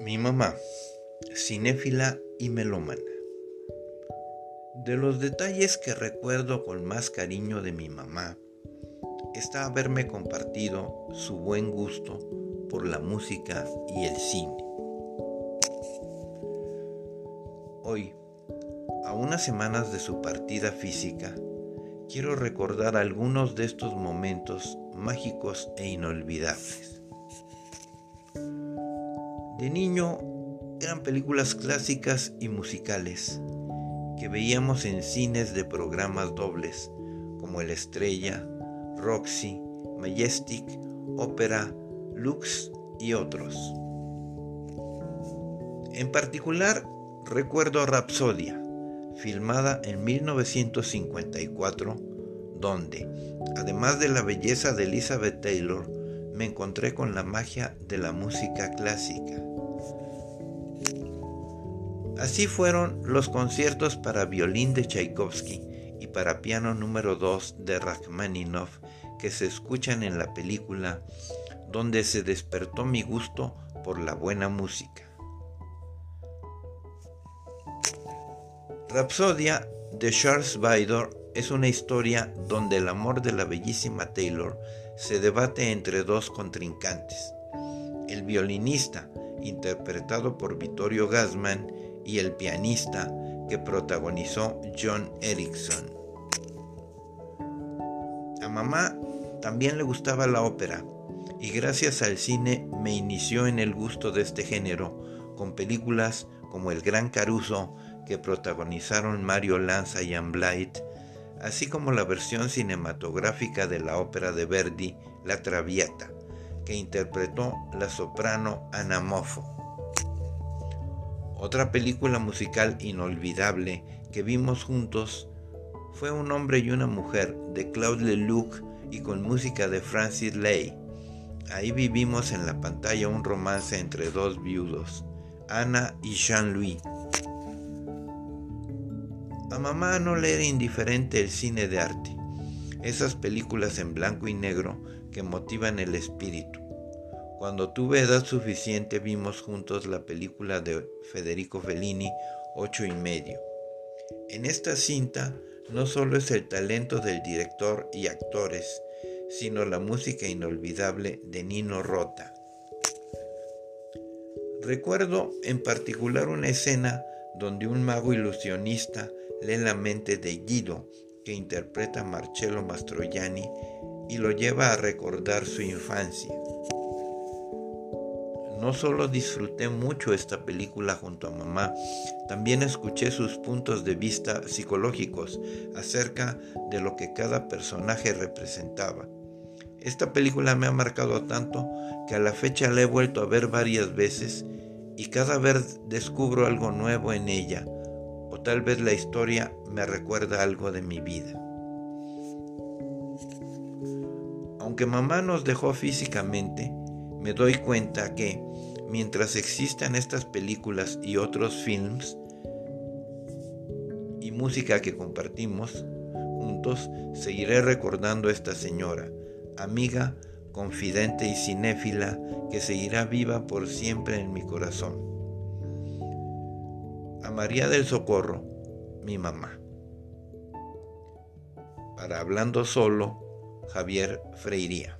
Mi mamá, cinéfila y melómana. De los detalles que recuerdo con más cariño de mi mamá, está haberme compartido su buen gusto por la música y el cine. Hoy, a unas semanas de su partida física, quiero recordar algunos de estos momentos mágicos e inolvidables. De niño eran películas clásicas y musicales que veíamos en cines de programas dobles como El Estrella, Roxy, Majestic, Opera, Lux y otros. En particular, recuerdo Rapsodia, filmada en 1954, donde, además de la belleza de Elizabeth Taylor, me encontré con la magia de la música clásica. Así fueron los conciertos para violín de Tchaikovsky y para piano número 2 de Rachmaninoff que se escuchan en la película donde se despertó mi gusto por la buena música. Rapsodia de Charles Baidor es una historia donde el amor de la bellísima Taylor se debate entre dos contrincantes, el violinista, interpretado por Vittorio Gassman, y el pianista que protagonizó John Erickson. A mamá también le gustaba la ópera y gracias al cine me inició en el gusto de este género con películas como El Gran Caruso que protagonizaron Mario Lanza y Anne Blight, así como la versión cinematográfica de la ópera de Verdi, La Traviata, que interpretó la soprano Anna Moffo. Otra película musical inolvidable que vimos juntos fue Un hombre y una mujer de Claude Lelouch y con música de Francis Lay. Ahí vivimos en la pantalla un romance entre dos viudos, Ana y Jean-Louis. A mamá no le era indiferente el cine de arte, esas películas en blanco y negro que motivan el espíritu. Cuando tuve edad suficiente vimos juntos la película de Federico Fellini, Ocho y medio. En esta cinta no solo es el talento del director y actores, sino la música inolvidable de Nino Rota. Recuerdo en particular una escena donde un mago ilusionista lee la mente de Guido, que interpreta Marcello Mastroianni, y lo lleva a recordar su infancia. No solo disfruté mucho esta película junto a mamá, también escuché sus puntos de vista psicológicos acerca de lo que cada personaje representaba. Esta película me ha marcado tanto que a la fecha la he vuelto a ver varias veces y cada vez descubro algo nuevo en ella tal vez la historia me recuerda algo de mi vida. Aunque mamá nos dejó físicamente, me doy cuenta que mientras existan estas películas y otros films y música que compartimos juntos, seguiré recordando a esta señora, amiga, confidente y cinéfila que seguirá viva por siempre en mi corazón. A María del Socorro, mi mamá. Para Hablando Solo, Javier Freiría.